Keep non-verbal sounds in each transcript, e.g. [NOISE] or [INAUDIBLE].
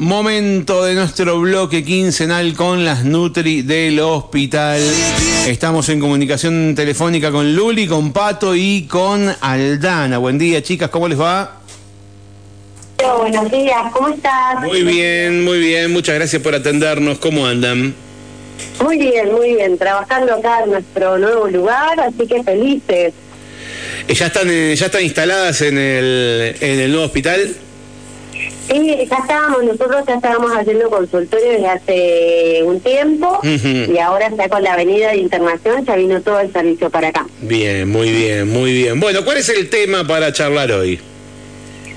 Momento de nuestro bloque quincenal con las Nutri del hospital. Estamos en comunicación telefónica con Luli, con Pato y con Aldana. Buen día, chicas, ¿cómo les va? Buenos días, ¿cómo estás? Muy bien, muy bien, muchas gracias por atendernos. ¿Cómo andan? Muy bien, muy bien, trabajando acá en nuestro nuevo lugar, así que felices. Eh, ¿Ya están, eh, ya están instaladas en el, en el nuevo hospital? Sí, ya estábamos, nosotros ya estábamos haciendo consultorio desde hace un tiempo y ahora está con la avenida de internación, ya vino todo el servicio para acá. Bien, muy bien, muy bien. Bueno, ¿cuál es el tema para charlar hoy?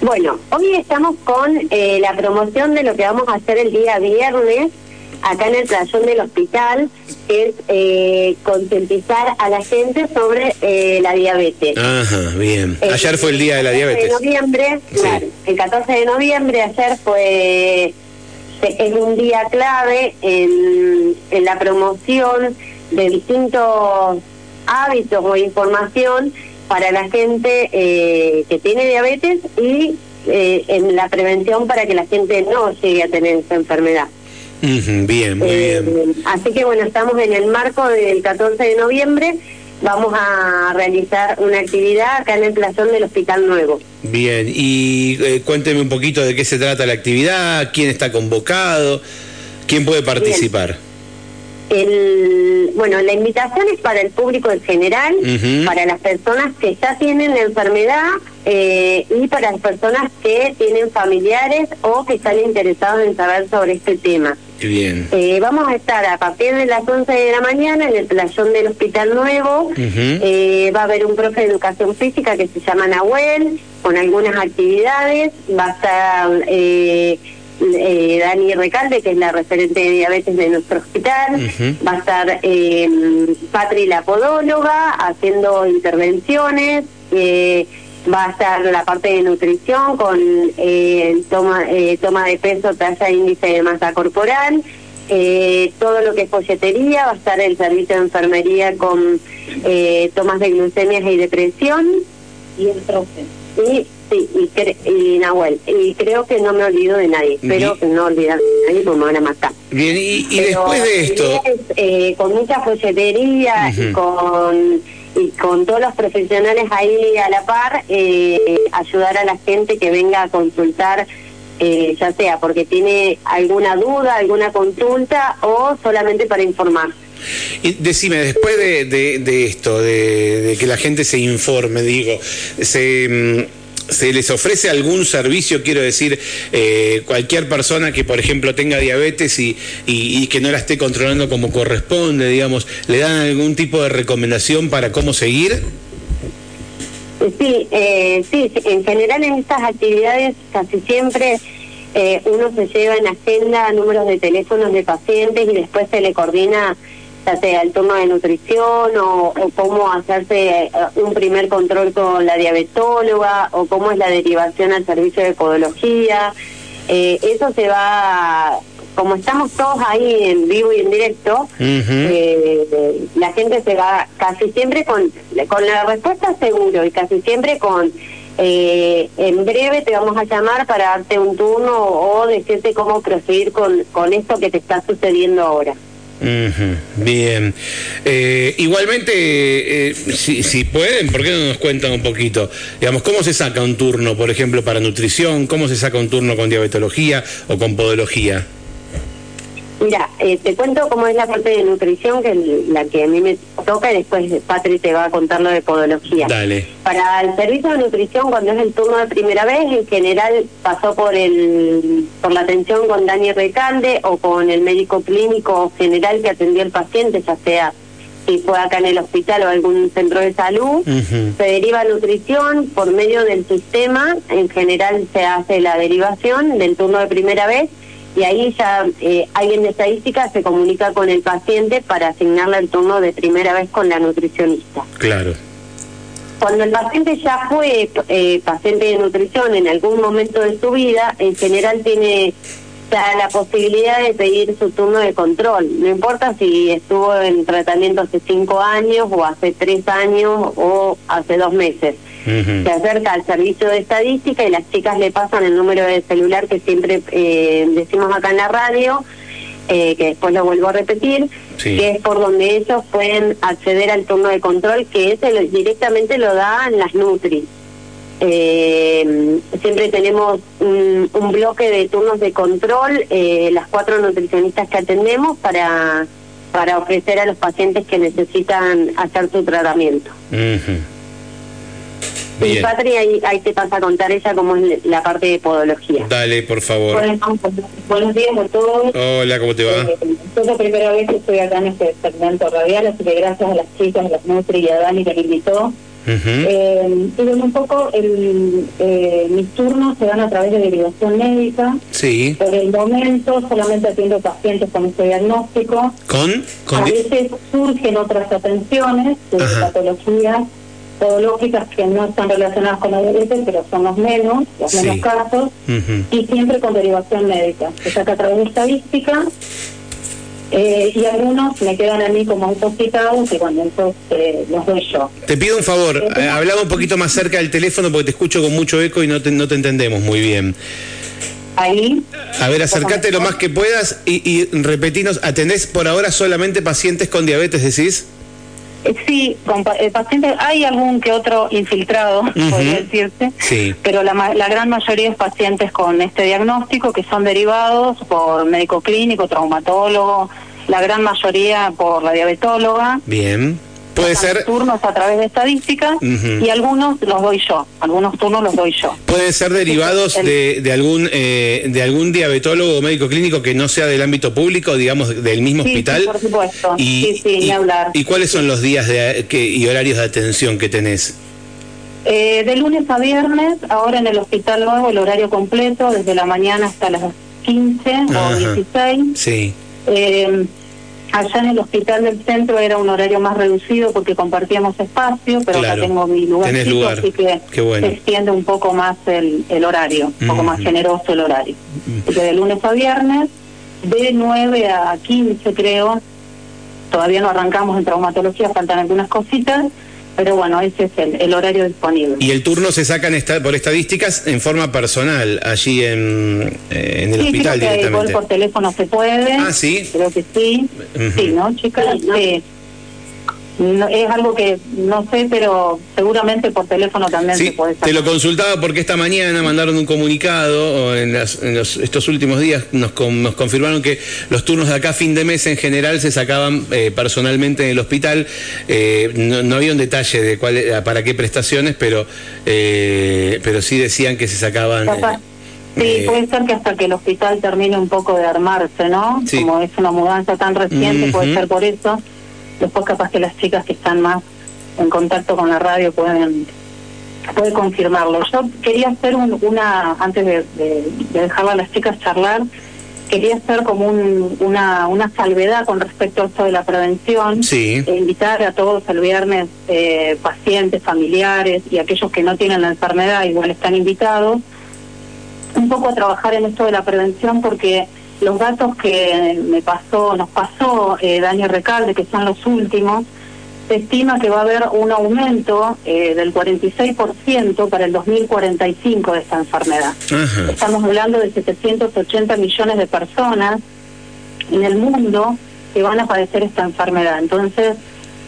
Bueno, hoy estamos con eh, la promoción de lo que vamos a hacer el día viernes acá en el playón del hospital, es eh, concientizar a la gente sobre eh, la diabetes. Ajá, bien. Ayer fue el día de la diabetes. El 14 de noviembre, claro, el 14 de noviembre, ayer fue es un día clave en, en la promoción de distintos hábitos o información para la gente eh, que tiene diabetes y eh, en la prevención para que la gente no llegue a tener esa enfermedad. Bien, muy eh, bien. Así que bueno, estamos en el marco del 14 de noviembre. Vamos a realizar una actividad acá en el plazón del Hospital Nuevo. Bien, y cuénteme un poquito de qué se trata la actividad, quién está convocado, quién puede participar. El, bueno, la invitación es para el público en general, para las personas que ya tienen la enfermedad eh, y para las personas que tienen familiares o que están interesados en saber sobre este tema. Bien. Eh, vamos a estar a partir de las 11 de la mañana en el playón del Hospital Nuevo. Eh, va a haber un profe de educación física que se llama Nahuel, con algunas actividades. Va a estar eh, Dani Recalde, que es la referente de diabetes de nuestro hospital, va a estar Patri, la podóloga, haciendo intervenciones, eh, va a estar la parte de nutrición con eh, toma, eh, toma de peso, talla, índice de masa corporal, todo lo que es folletería, va a estar el servicio de enfermería con tomas de glucemias y depresión. Y el profe. Y Sí, y, Nahuel. Y creo que no me olvido de nadie. Espero que no olvidar de nadie porque me van a matar. Bien, y, después de esto. Eh, con mucha folletería y con y con todos los profesionales ahí a la par, eh, ayudar a la gente que venga a consultar, eh, ya sea porque tiene alguna duda, alguna consulta o solamente para informar. Y decime, después de, de, esto, de, que la gente se informe, digo, se mm, se les ofrece algún servicio, quiero decir, eh, cualquier persona que, por ejemplo, tenga diabetes y, y, que no la esté controlando como corresponde, digamos, ¿le dan algún tipo de recomendación para cómo seguir? Sí, eh, sí, en general en estas actividades casi siempre eh, uno se lleva en agenda números de teléfonos de pacientes y después se le coordina ya sea el turno de nutrición o, cómo hacerse eh, un primer control con la diabetóloga o cómo es la derivación al servicio de podología. Eh, eso se va, como estamos todos ahí en vivo y en directo, eh, la gente se va casi siempre con, con la respuesta seguro y casi siempre con... en breve te vamos a llamar para darte un turno o decirte cómo proseguir con, con esto que te está sucediendo ahora. Bien. Eh, igualmente, eh, si, si, pueden, ¿por qué no nos cuentan un poquito? Digamos, ¿cómo se saca un turno, por ejemplo, para nutrición? ¿Cómo se saca un turno con diabetología o con podología? Mira, eh, te cuento cómo es la parte de nutrición, que es la que a mí me toca, y después Patri te va a contar lo de podología. Dale. Para el servicio de nutrición, cuando es el turno de primera vez, en general pasó por el por la atención con Dani Recalde o con el médico clínico general que atendió al paciente, ya sea si fue acá en el hospital o algún centro de salud, se deriva nutrición por medio del sistema, en general se hace la derivación del turno de primera vez y ahí ya eh, alguien de estadística se comunica con el paciente para asignarle el turno de primera vez con la nutricionista. Claro. Cuando el paciente ya fue eh, paciente de nutrición en algún momento de su vida, en general tiene la posibilidad de pedir su turno de control. No importa si estuvo en tratamiento hace cinco años o hace tres años o hace dos meses se acerca al servicio de estadística y las chicas le pasan el número de celular que siempre eh, decimos acá en la radio, eh, que después lo vuelvo a repetir, que es por donde ellos pueden acceder al turno de control, que ese directamente lo dan las Nutri. Eh, siempre tenemos un, bloque de turnos de control, eh, las cuatro nutricionistas que atendemos para, para ofrecer a los pacientes que necesitan hacer su tratamiento. Y Patria, ahí, ahí, te pasa a contar ella cómo es la parte de podología. Dale, por favor. buenos días a todos. Hola, ¿cómo te va? Eh, es la primera vez que estoy acá en este segmento radial, así que gracias a las chicas, a las Nutri y a Dani que me invitó. eh, y un poco, el, eh, mis turnos se dan a través de derivación médica. Sí. Por el momento solamente atiendo pacientes con este diagnóstico. ¿Con? ¿Con a veces surgen otras atenciones de patologías podológicas que no están relacionadas con la diabetes, pero son los menos, los menos casos, y siempre con derivación médica. Se saca a través de estadística eh, y algunos me quedan a mí como intoxicados y cuando entonces eh, los doy yo. Te pido un favor, eh, hablaba un poquito más cerca del teléfono porque te escucho con mucho eco y no te, no te entendemos muy bien. Ahí. A ver, acércate lo más que puedas y, y repetinos, ¿atendés por ahora solamente pacientes con diabetes, decís? Eh, sí, con el paciente hay algún que otro infiltrado, [LAUGHS] podría decirse, pero la, la, gran mayoría es pacientes con este diagnóstico que son derivados por médico clínico, traumatólogo, la gran mayoría por la diabetóloga. Bien. Puede ser. Turnos a través de estadísticas y algunos los doy yo. Algunos turnos los doy yo. Pueden ser derivados de, de, algún eh, de algún diabetólogo o médico clínico que no sea del ámbito público, digamos, del mismo hospital. Sí, por supuesto. Y, sí, sí, ni hablar. ¿Y cuáles son los días de, que, y horarios de atención que tenés? Eh, de lunes a viernes, ahora en el Hospital Nuevo, el horario completo, desde la mañana hasta las 15 o 16. Sí. Eh, Allá en el hospital del centro era un horario más reducido porque compartíamos espacio, pero acá tengo mi lugar, así que se extiende un poco más el, horario, un poco más generoso el horario. Así que de lunes a viernes, de 9 a 15 creo, todavía no arrancamos en traumatología, faltan algunas cositas, pero bueno, ese es el, horario disponible. ¿Y el turno se saca por estadísticas en forma personal, allí en, eh, en el sí, hospital creo que directamente? Igual por teléfono se puede. Ah, sí. Creo que sí. Sí, ¿no, chicas? Sí es algo que no sé, pero seguramente por teléfono también se puede Te lo consultaba porque esta mañana mandaron un comunicado, o en, estos últimos días nos, nos, confirmaron que los turnos de acá fin de mes en general se sacaban eh, personalmente en el hospital. Eh, no, había un detalle de cuál, para qué prestaciones, pero, eh, pero sí decían que se sacaban. Sí, puede ser que hasta que el hospital termine un poco de armarse, ¿no? Como es una mudanza tan reciente, puede ser por eso Después capaz que las chicas que están más en contacto con la radio pueden puede confirmarlo. Yo quería hacer una, antes de, de, dejar a las chicas charlar, quería hacer como una, una salvedad con respecto a esto de la prevención. Sí. E invitar a todos el viernes, eh, pacientes, familiares y aquellos que no tienen la enfermedad, igual están invitados, un poco a trabajar en esto de la prevención porque los datos que me pasó, nos pasó eh, Daniel Recalde, que son los últimos, se estima que va a haber un aumento eh, del 46% para el 2045 de esta enfermedad. Estamos hablando de 780 millones de personas en el mundo que van a padecer esta enfermedad. Entonces,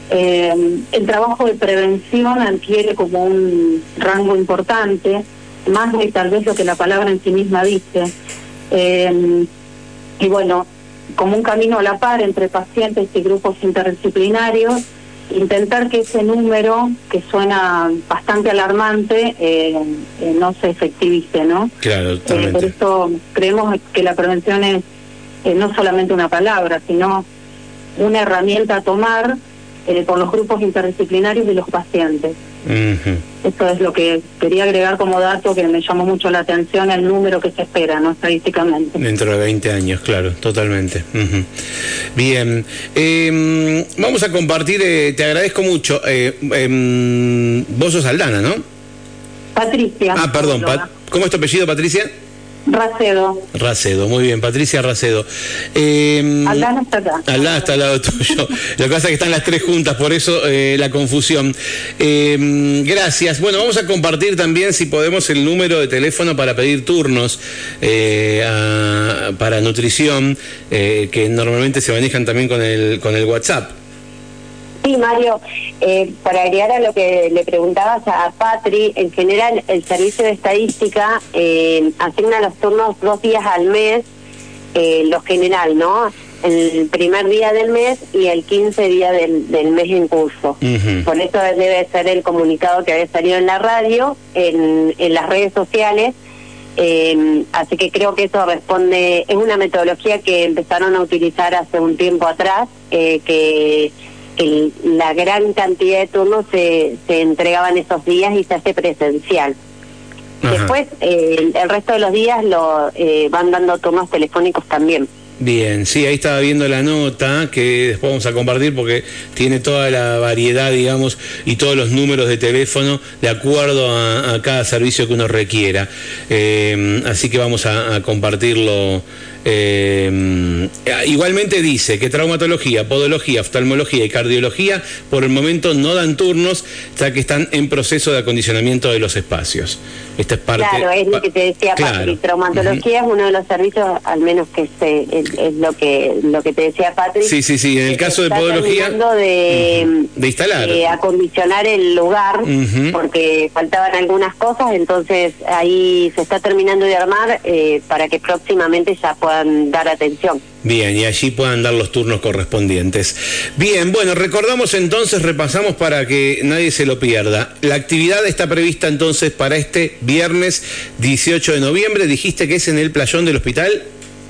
eh, el trabajo de prevención adquiere como un rango importante, más de tal vez lo que la palabra en sí misma dice. Eh, y bueno, como un camino a la par entre pacientes y grupos interdisciplinarios, intentar que ese número, que suena bastante alarmante, eh, eh, no se efectivice, ¿no? Claro, eh, totalmente. por eso creemos que la prevención es no solamente una palabra, sino una herramienta a tomar por los grupos interdisciplinarios y los pacientes. Esto es lo que quería agregar como dato que me llamó mucho la atención, el número que se espera, ¿no? Estadísticamente. Dentro de 20 años, claro, totalmente. Bien, em, vamos a compartir, eh, te agradezco mucho. Eh, em, vos sos Aldana, ¿no? Patricia. Ah, perdón, ¿cómo es tu apellido, Patricia? Racedo. Racedo, muy bien, Patricia Racedo. Eh, Aldana está acá. Aldana está al lado tuyo. [LAUGHS] Lo que pasa es que están las tres juntas, por eso eh, la confusión. Em, gracias. Bueno, vamos a compartir también, si podemos, el número de teléfono para pedir turnos eh, para nutrición, eh, que normalmente se manejan también con el, con el WhatsApp. Sí, Mario, eh, para agregar a lo que le preguntabas a Patri, en general el servicio de estadística eh, asigna los turnos dos días al mes, eh, lo general, ¿no? El primer día del mes y el 15 día del, mes en curso. Por eso debe ser el comunicado que había salido en la radio, en, en las redes sociales. así que creo que eso responde, es una metodología que empezaron a utilizar hace un tiempo atrás, que la gran cantidad de turnos se, se entregaban esos días y se hace presencial. Después, eh, el resto de los días lo eh, van dando turnos telefónicos también. Bien, sí, ahí estaba viendo la nota que después vamos a compartir porque tiene toda la variedad, digamos, y todos los números de teléfono de acuerdo a, cada servicio que uno requiera. Eh, así que vamos a compartirlo eh, igualmente dice que traumatología, podología, oftalmología y cardiología por el momento no dan turnos, ya que están en proceso de acondicionamiento de los espacios. Esta es parte. Claro, es lo que te decía, Patri. Traumatología es uno de los servicios, al menos que se, es, lo que lo que te decía Patri. Sí, sí, sí. En el caso de podología. De, de instalar. De acondicionar el lugar, porque faltaban algunas cosas, entonces ahí se está terminando de armar eh, para que próximamente ya pueda dar atención. Bien, y allí puedan dar los turnos correspondientes. Bien, bueno, recordamos entonces, repasamos para que nadie se lo pierda. La actividad está prevista entonces para este viernes 18 de noviembre. Dijiste que es en el playón del hospital.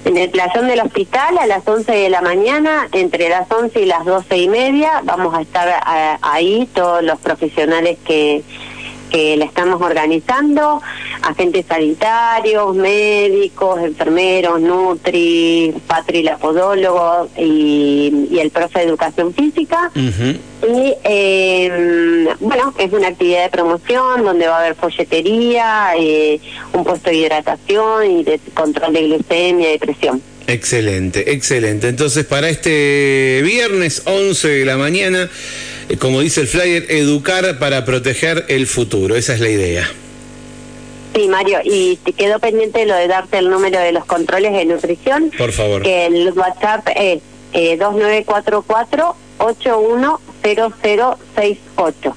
En el playón del hospital a las 11 de la mañana, entre las 11 y las 12 y media, vamos a estar eh, ahí todos los profesionales que que la estamos organizando, agentes sanitarios, médicos, enfermeros, nutri, patri, podólogo y, y el profe de educación física. Y eh, bueno, es una actividad de promoción donde va a haber folletería, eh, un puesto de hidratación y de control de glucemia y presión. Excelente, excelente. Entonces, para este viernes 11 de la mañana, como dice el flyer, educar para proteger el futuro. Esa es la idea. Sí, Mario, y te quedó pendiente lo de darte el número de los controles de nutrición. Por favor. Que el WhatsApp es eh, 2944 810068.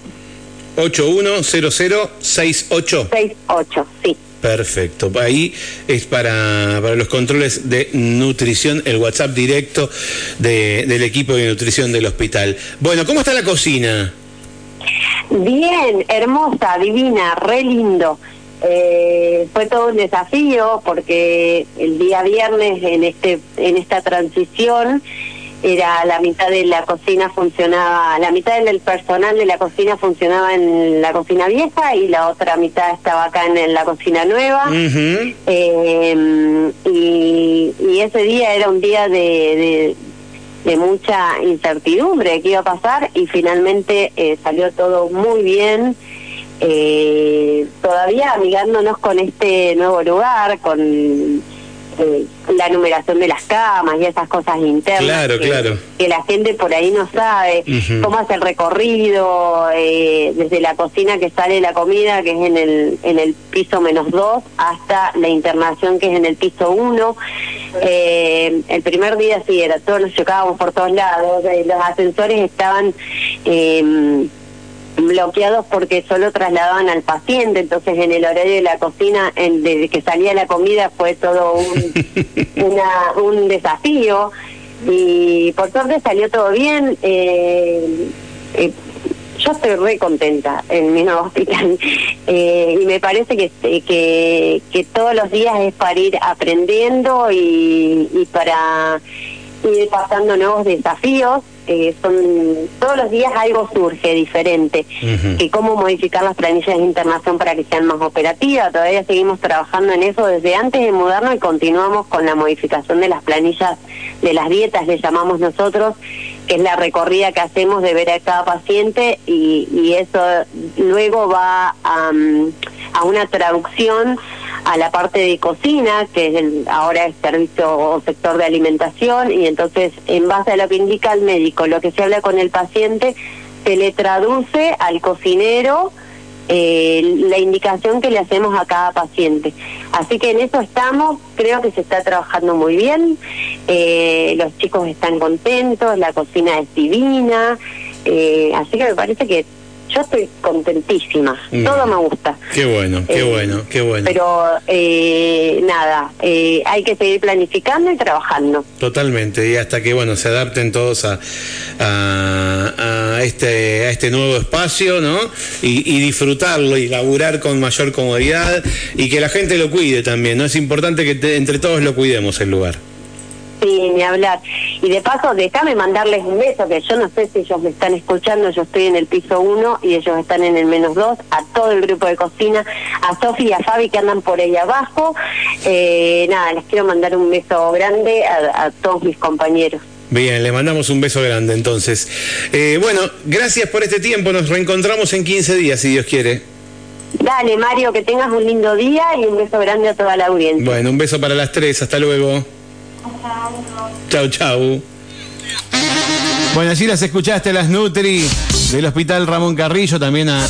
810068. 68, sí. Perfecto. Ahí es para, para, los controles de nutrición, el WhatsApp directo de, del equipo de nutrición del hospital. Bueno, ¿cómo está la cocina? Bien, hermosa, divina, re lindo. Eh, fue todo un desafío porque el día viernes en este en esta transición era la mitad de la cocina funcionaba, la mitad del personal de la cocina funcionaba en la cocina vieja y la otra mitad estaba acá en, la cocina nueva. Em, y, ese día era un día de, de, mucha incertidumbre de qué iba a pasar y finalmente eh, salió todo muy bien. Eh, todavía amigándonos con este nuevo lugar, con eh, la numeración de las camas y esas cosas internas. Claro, que, claro. Que la gente por ahí no sabe cómo hace el recorrido, eh, desde la cocina que sale la comida, que es en el, en el piso menos dos, hasta la internación, que es en el piso uno. Eh, el primer día sí era, todos nos chocábamos por todos lados, los ascensores estaban bloqueados porque solo trasladaban al paciente, entonces en el horario de la cocina, en, desde que salía la comida fue todo un, [LAUGHS] una, un desafío y por suerte salió todo bien. Eh, eh, yo estoy re contenta en mi nuevo hospital [LAUGHS] eh, y me parece que, que, que todos los días es para ir aprendiendo y, y para ir pasando nuevos desafíos eh, son todos los días algo surge diferente, que cómo modificar las planillas de internación para que sean más operativas. Todavía seguimos trabajando en eso desde antes de mudarnos y continuamos con la modificación de las planillas de las dietas, le llamamos nosotros, que es la recorrida que hacemos de ver a cada paciente y, y eso luego va a, a una traducción a la parte de cocina, que es el, ahora es servicio o sector de alimentación, y entonces en base a lo que indica el médico, lo que se habla con el paciente, se le traduce al cocinero eh, la indicación que le hacemos a cada paciente. Así que en eso estamos, creo que se está trabajando muy bien, eh, los chicos están contentos, la cocina es divina, eh, así que me parece que yo estoy contentísima, Mm. todo me gusta. Qué bueno, qué Eh, bueno, qué bueno. Pero eh, nada, eh, hay que seguir planificando y trabajando. Totalmente, y hasta que bueno se adapten todos a, a, a este a este nuevo espacio, ¿no? Y, y disfrutarlo y laburar con mayor comodidad y que la gente lo cuide también, ¿no? Es importante que te- entre todos lo cuidemos el lugar. Sí, ni hablar. Y de paso, déjame mandarles un beso, que yo no sé si ellos me están escuchando, yo estoy en el piso 1 y ellos están en el menos 2, a todo el grupo de cocina, a Sofi y a Fabi que andan por ahí abajo. Eh, nada, les quiero mandar un beso grande a, a todos mis compañeros. Bien, le mandamos un beso grande entonces. Eh, bueno, gracias por este tiempo, nos reencontramos en 15 días, si Dios quiere. Dale, Mario, que tengas un lindo día y un beso grande a toda la audiencia. Bueno, un beso para las tres, hasta luego. Chau, chau. Bueno, allí las escuchaste las Nutri del Hospital Ramón Carrillo, también a.